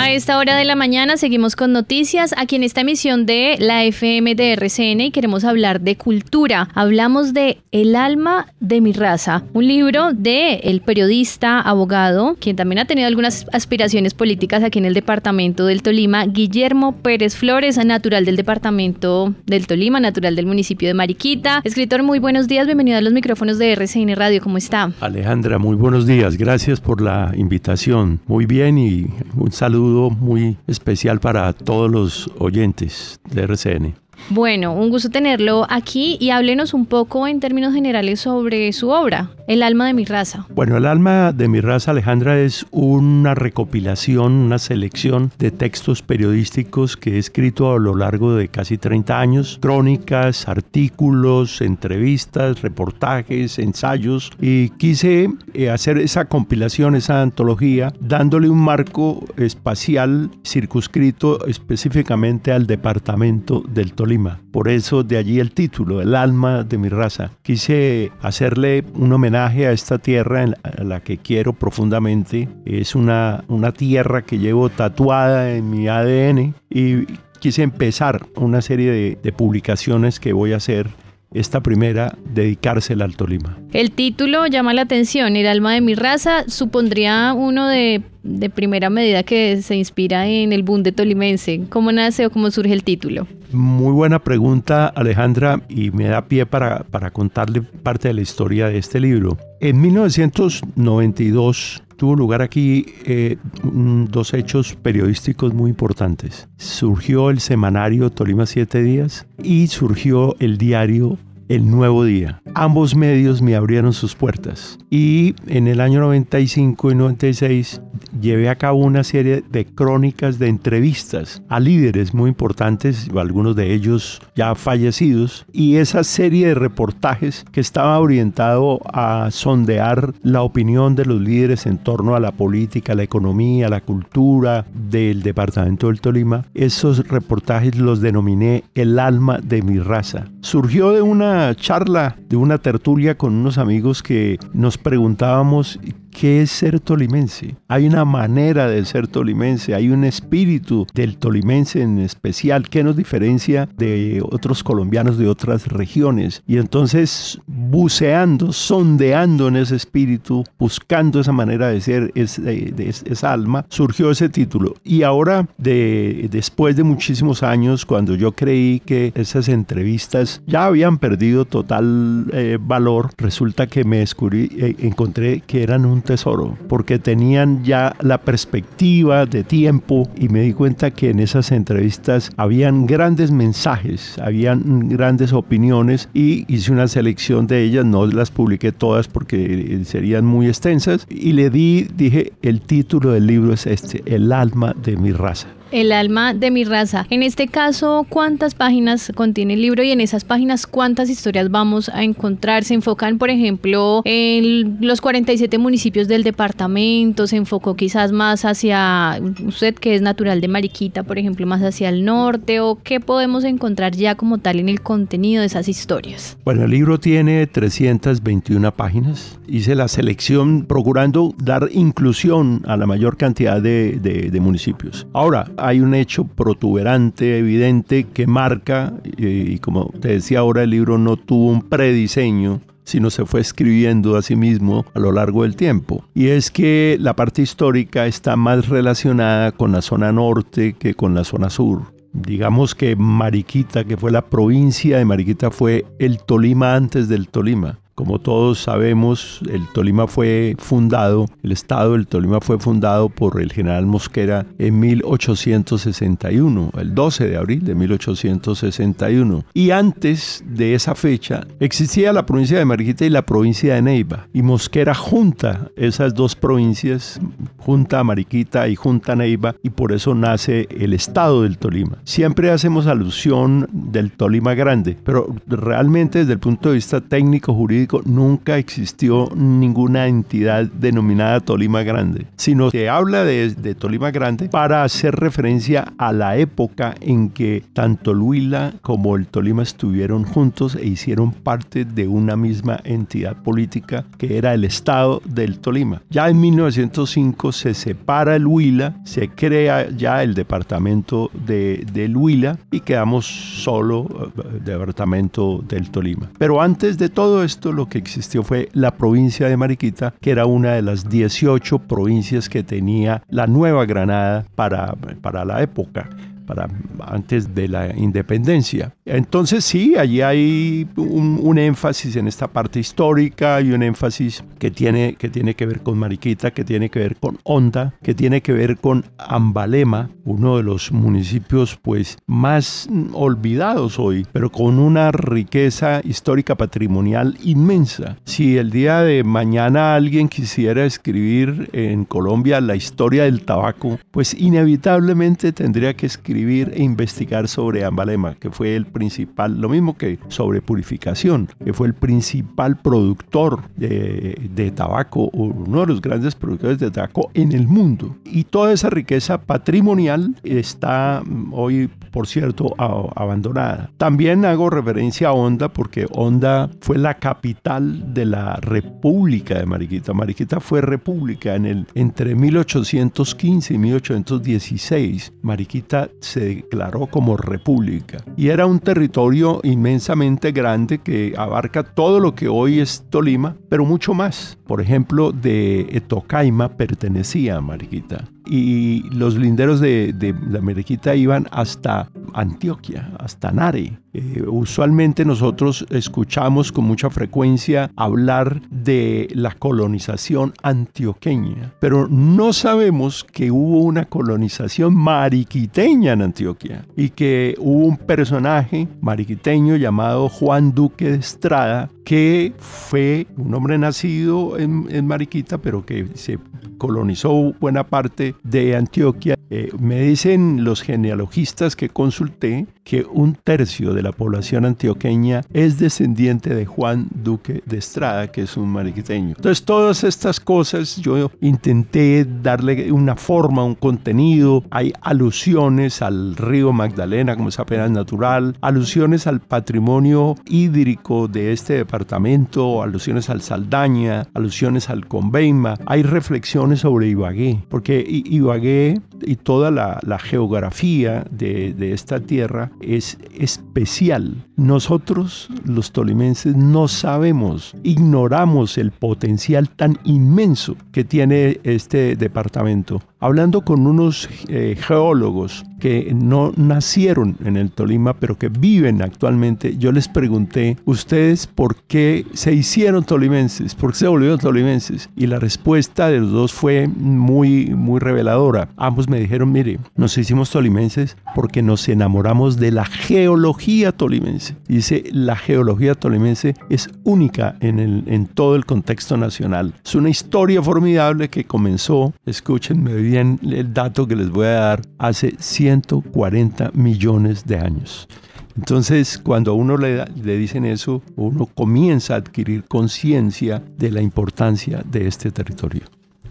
A esta hora de la mañana seguimos con noticias aquí en esta emisión de la FM de RCN y queremos hablar de cultura. Hablamos de El alma de mi raza, un libro de el periodista, abogado, quien también ha tenido algunas aspiraciones políticas aquí en el departamento del Tolima, Guillermo Pérez Flores, natural del departamento del Tolima, natural del municipio de Mariquita. Escritor, muy buenos días, bienvenido a los micrófonos de RCN Radio, ¿cómo está? Alejandra, muy buenos días, gracias por la invitación. Muy bien y un saludo muy especial para todos los oyentes de RCN. Bueno, un gusto tenerlo aquí y háblenos un poco en términos generales sobre su obra, El alma de mi raza. Bueno, El alma de mi raza, Alejandra, es una recopilación, una selección de textos periodísticos que he escrito a lo largo de casi 30 años, crónicas, artículos, entrevistas, reportajes, ensayos, y quise eh, hacer esa compilación, esa antología, dándole un marco espacial circunscrito específicamente al departamento del Tolima por eso de allí el título, El alma de mi raza. Quise hacerle un homenaje a esta tierra a la que quiero profundamente. Es una, una tierra que llevo tatuada en mi ADN y quise empezar una serie de publicaciones que voy a hacer esta primera dedicársela al Tolima. El título llama la atención, El alma de mi raza, supondría uno de, de, primera medida que se inspira en el boom de tolimense. ¿Cómo nace o cómo surge el título? Muy buena pregunta Alejandra y me da pie para, para contarle parte de la historia de este libro. En 1992 tuvo lugar aquí eh, dos hechos periodísticos muy importantes. Surgió el semanario Tolima Siete Días y surgió el diario el Nuevo Día. Ambos medios me abrieron sus puertas y en el año 95 y 96 llevé a cabo una serie de crónicas de entrevistas a líderes muy importantes, algunos de ellos ya fallecidos, y esa serie de reportajes que estaba orientado a sondear la opinión de los líderes en torno a la política, la economía, la cultura del departamento del Tolima, esos reportajes los denominé el alma de mi raza. Surgió de una charla, de una tertulia con unos amigos que nos preguntábamos ¿Qué es ser tolimense? Hay una manera de ser tolimense, hay un espíritu del tolimense en especial que nos diferencia de otros colombianos de otras regiones. Y entonces, buceando, sondeando en ese espíritu, buscando esa manera de ser, de, esa alma, surgió ese título. Y ahora, de, después de muchísimos años, cuando yo creí que esas entrevistas ya habían perdido total eh, valor, resulta que me descubrí, eh, encontré que eran un tesoro, porque tenían ya la perspectiva de tiempo y me di cuenta que en esas entrevistas habían grandes mensajes, habían grandes opiniones y hice una selección de ellas, no las publiqué todas porque serían muy extensas y le di, dije, el título del libro es este, El alma de mi raza. El alma de mi raza. En este caso, ¿cuántas páginas contiene el libro y en esas páginas cuántas historias vamos a encontrar? Se enfocan, por ejemplo, en los 47 municipios del departamento, se enfocó quizás más hacia usted que es natural de Mariquita, por ejemplo, más hacia el norte o qué podemos encontrar ya como tal en el contenido de esas historias. Bueno, el libro tiene 321 páginas. Hice la selección procurando dar inclusión a la mayor cantidad de, de, de municipios. Ahora, hay un hecho protuberante, evidente, que marca, y como te decía ahora, el libro no tuvo un prediseño, sino se fue escribiendo a sí mismo a lo largo del tiempo. Y es que la parte histórica está más relacionada con la zona norte que con la zona sur. Digamos que Mariquita, que fue la provincia de Mariquita, fue el Tolima antes del Tolima. Como todos sabemos, el Tolima fue fundado, el estado del Tolima fue fundado por el general Mosquera en 1861, el 12 de abril de 1861. Y antes de esa fecha existía la provincia de Mariquita y la provincia de Neiva. Y Mosquera junta esas dos provincias, junta Mariquita y junta Neiva, y por eso nace el estado del Tolima. Siempre hacemos alusión del Tolima grande, pero realmente desde el punto de vista técnico jurídico, nunca existió ninguna entidad denominada Tolima Grande, sino que habla de, Tolima Grande para hacer referencia a la época en que tanto el Huila como el Tolima estuvieron juntos e hicieron parte de una misma entidad política que era el Estado del Tolima. Ya en 1905 se separa el Huila, se crea ya el departamento de, del Huila y quedamos solo eh, departamento del Tolima. Pero antes de todo esto lo que existió fue la provincia de Mariquita, que era una de las 18 provincias que tenía la Nueva Granada para, para la época para antes de la independencia. Entonces sí, allí hay un, énfasis en esta parte histórica y un énfasis que tiene, que tiene que ver con Mariquita, que tiene que ver con Honda, que tiene que ver con Ambalema, uno de los municipios pues más olvidados hoy, pero con una riqueza histórica patrimonial inmensa. Si el día de mañana alguien quisiera escribir en Colombia la historia del tabaco, pues inevitablemente tendría que escribir e investigar sobre Ambalema, que fue el principal, lo mismo que sobre purificación, que fue el principal productor de, de tabaco, uno de los grandes productores de tabaco en el mundo. Y toda esa riqueza patrimonial está mm, hoy, por cierto, abandonada. También hago referencia a Honda porque Honda fue la capital de la República de Mariquita. Mariquita fue república en el, entre 1815 y 1816. Mariquita se declaró como república y era un territorio inmensamente grande que abarca todo lo que hoy es Tolima, pero mucho más. Por ejemplo, de Tocaima pertenecía a Mariquita y los linderos de, de la Mariquita iban hasta Antioquia, hasta Nare. Eh, usualmente nosotros escuchamos con mucha frecuencia hablar de la colonización antioqueña, pero no sabemos que hubo una colonización mariquiteña en Antioquia y que hubo un personaje mariquiteño llamado Juan Duque de Estrada que fue un hombre nacido en, en Mariquita, pero que se colonizó buena parte de Antioquia. Eh, me dicen los genealogistas que consulté que un tercio de la población antioqueña es descendiente de Juan Duque de Estrada, que es un mariquiteño. Entonces todas estas cosas yo intenté darle una forma, un contenido. Hay alusiones al río Magdalena como es apenas natural, alusiones al patrimonio hídrico de este departamento, alusiones al Saldaña, alusiones al Conveima. Hay reflexiones sobre Ibagué, porque Ibagué y toda la, geografía de, esta tierra es especial. Nosotros, los tolimenses, no sabemos, ignoramos el potencial tan inmenso que tiene este departamento. Hablando con unos eh, geólogos que no nacieron en el Tolima, pero que viven actualmente, yo les pregunté, ¿ustedes por qué se hicieron tolimenses? ¿Por qué se volvieron tolimenses? Y la respuesta de los dos fue muy, muy reveladora. Ambos me dijeron, mire, nos hicimos tolimenses porque nos enamoramos de la geología tolimense. Dice, la geología tolimense es única en, el, en todo el contexto nacional. Es una historia formidable que comenzó, escúchenme bien el dato que les voy a dar, hace 140 millones de años. Entonces, cuando a uno le, le, dicen eso, uno comienza a adquirir conciencia de la importancia de este territorio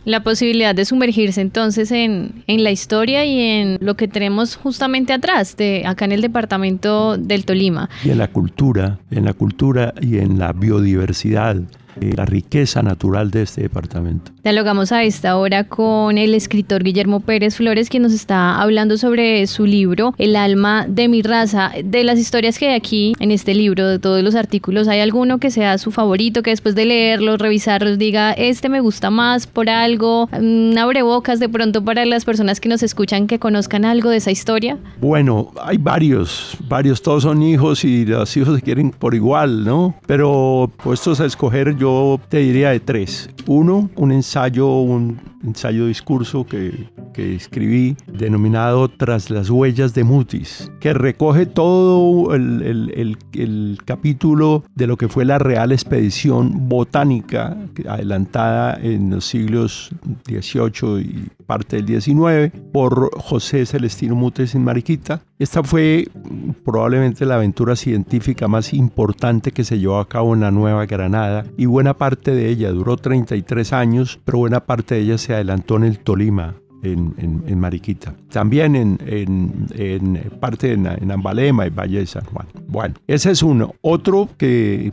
la posibilidad de sumergirse entonces en, en, la historia y en lo que tenemos justamente atrás, de acá en el departamento del Tolima. Y en la cultura, en la cultura y en la biodiversidad eh, la riqueza natural de este departamento. Dialogamos a esta hora con el escritor Guillermo Pérez Flores, quien nos está hablando sobre su libro El alma de mi raza. De las historias que hay aquí en este libro, de todos los artículos, ¿hay alguno que sea su favorito, que después de leerlos, revisarlos, diga, este me gusta más por algo? Mm, ¿Abre bocas de pronto para las personas que nos escuchan que conozcan algo de esa historia? Bueno, hay varios, varios, todos son hijos y los hijos se quieren por igual, ¿no? Pero puestos a escoger, yo yo te diría de tres. Uno, un ensayo, un ensayo discurso que, que escribí denominado Tras las huellas de Mutis, que recoge todo el, capítulo de lo que fue la Real Expedición Botánica adelantada en los siglos XVIII y parte del XIX por José Celestino Mutis en Mariquita. Esta fue probablemente la aventura científica más importante que se llevó a cabo en la Nueva Granada y buena parte de ella duró 33 años, pero buena parte de ella se adelantó en el Tolima en, Mariquita. También en, parte en, Ambalema y Valle de San Juan. Bueno, ese es uno. Otro que,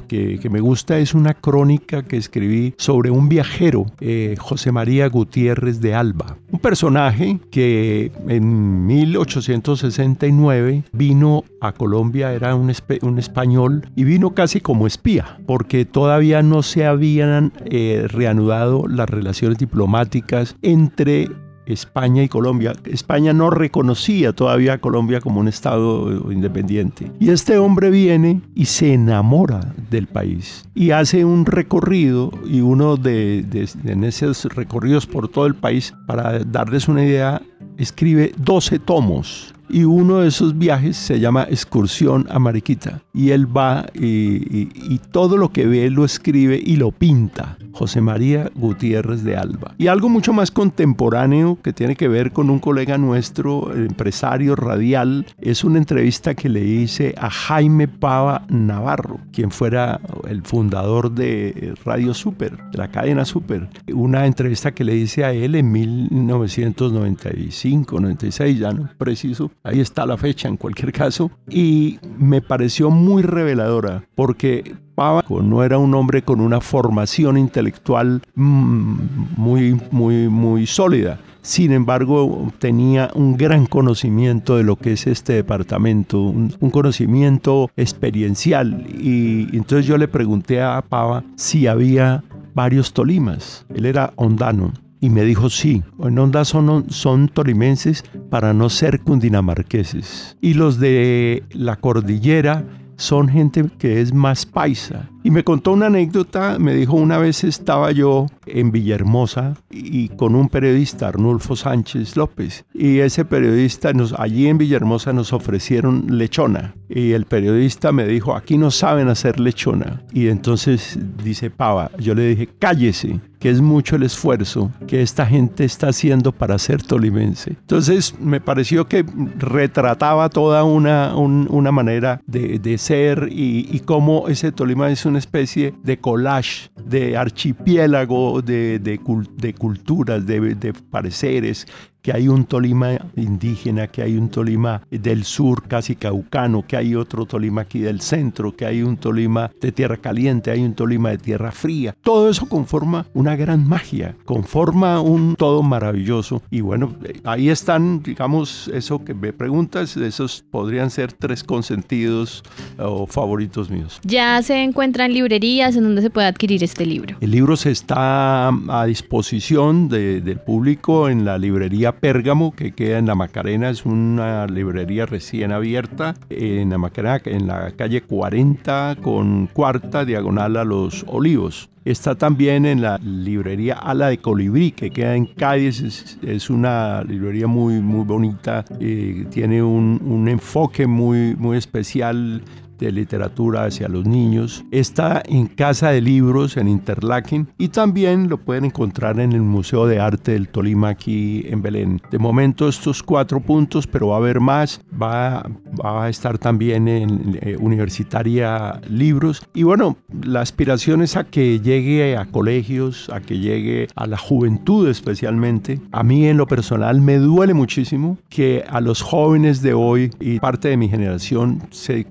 me gusta es una crónica que escribí sobre un viajero, eh, José María Gutiérrez de Alba. Un personaje que en 1869 vino a Colombia, era un, español y vino casi como espía, porque todavía no se habían eh, reanudado las relaciones diplomáticas entre España y Colombia. España no reconocía todavía a Colombia como un Estado independiente. Y este hombre viene y se enamora del país y hace un recorrido y uno de, en esos recorridos por todo el país, para darles una idea, escribe 12 tomos y uno de esos viajes se llama Excursión a Mariquita. Y él va y, todo lo que ve lo escribe y lo pinta. José María Gutiérrez de Alba. Y algo mucho más contemporáneo que tiene que ver con un colega nuestro, empresario radial, es una entrevista que le hice a Jaime Pava Navarro, quien fuera el fundador de Radio Super, de la cadena Super. Una entrevista que le hice a él en 1995, 96, ya no preciso, ahí está la fecha en cualquier caso, y me pareció muy reveladora porque Pava no era un hombre con una formación intelectual mm, muy, muy, muy sólida. Sin embargo, tenía un gran conocimiento de lo que es este departamento, un, conocimiento experiencial. Y entonces yo le pregunté a Pava si había varios Tolimas. Él era hondano y me dijo, sí, en Onda son, son tolimenses para no ser cundinamarqueses. Y los de la cordillera son gente que es más paisa. Y me contó una anécdota, me dijo una vez estaba yo en Villahermosa y con un periodista, Arnulfo Sánchez López, y ese periodista nos, allí en Villahermosa nos ofrecieron lechona y el periodista me dijo, aquí no saben hacer lechona. Y entonces dice Pava, yo le dije, cállese, que es mucho el esfuerzo que esta gente está haciendo para ser tolimense. Entonces me pareció que retrataba toda una, una manera de, ser y, y, cómo ese Tolima es una especie de collage, de archipiélago de, de, culturas, de, de pareceres, que hay un Tolima indígena, que hay un Tolima del sur casi caucano, que hay otro Tolima aquí del centro, que hay un Tolima de tierra caliente, hay un Tolima de tierra fría. Todo eso conforma una gran magia, conforma un todo maravilloso. Y bueno, ahí están, digamos, eso que me preguntas, esos podrían ser tres consentidos o favoritos míos. Ya se encuentran librerías en donde se puede adquirir este libro. El libro se está a disposición del público en la librería Pérgamo, que queda en la Macarena, es una librería recién abierta en la Macarena, en la calle 40 con cuarta diagonal a los Olivos. Está también en la librería Ala de Colibrí, que queda en Cádiz. Es, una librería muy, muy bonita. Eh, tiene un, un, enfoque muy, muy especial de literatura hacia los niños. Está en Casa de Libros en Interlaken y también lo pueden encontrar en el Museo de Arte del Tolima aquí en Belén. De momento estos cuatro puntos, pero va a haber más. Va, va a estar también en eh, Universitaria Libros. Y bueno, la aspiración es a que llegue a colegios, a que llegue a la juventud especialmente. A mí en lo personal me duele muchísimo que a los jóvenes de hoy y parte de mi generación se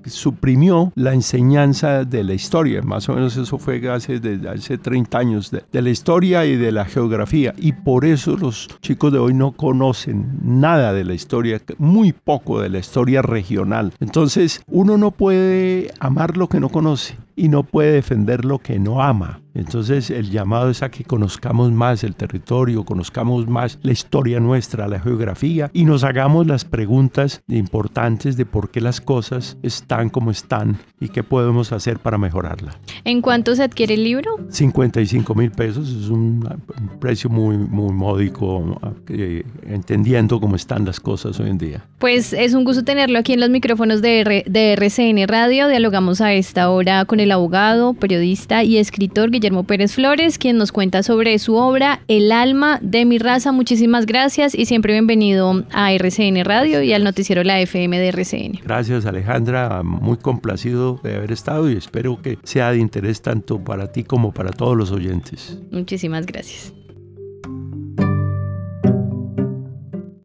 la enseñanza de la historia. Más o menos eso fue hace, hace 30 años de la historia y de la geografía. Y por eso los chicos de hoy no conocen nada de la historia, muy poco de la historia regional. Entonces uno no puede amar lo que no conoce. Y no puede defender lo que no ama. Entonces el llamado es a que conozcamos más el territorio, conozcamos más la historia nuestra, la geografía y nos hagamos las preguntas importantes de por qué las cosas están como están y qué podemos hacer para mejorarla. ¿En cuánto se adquiere el libro? 55 mil pesos, es un, precio muy, muy módico, eh, entendiendo cómo están las cosas hoy en día. Pues es un gusto tenerlo aquí en los micrófonos de, de RCN Radio. Dialogamos a esta hora con el abogado, periodista y escritor Guillermo Guillermo Pérez Flores, quien nos cuenta sobre su obra El alma de mi raza. Muchísimas gracias y siempre bienvenido a RCN Radio y al noticiero La FM de RCN. Gracias Alejandra, muy complacido de haber estado y espero que sea de interés tanto para ti como para todos los oyentes. Muchísimas gracias.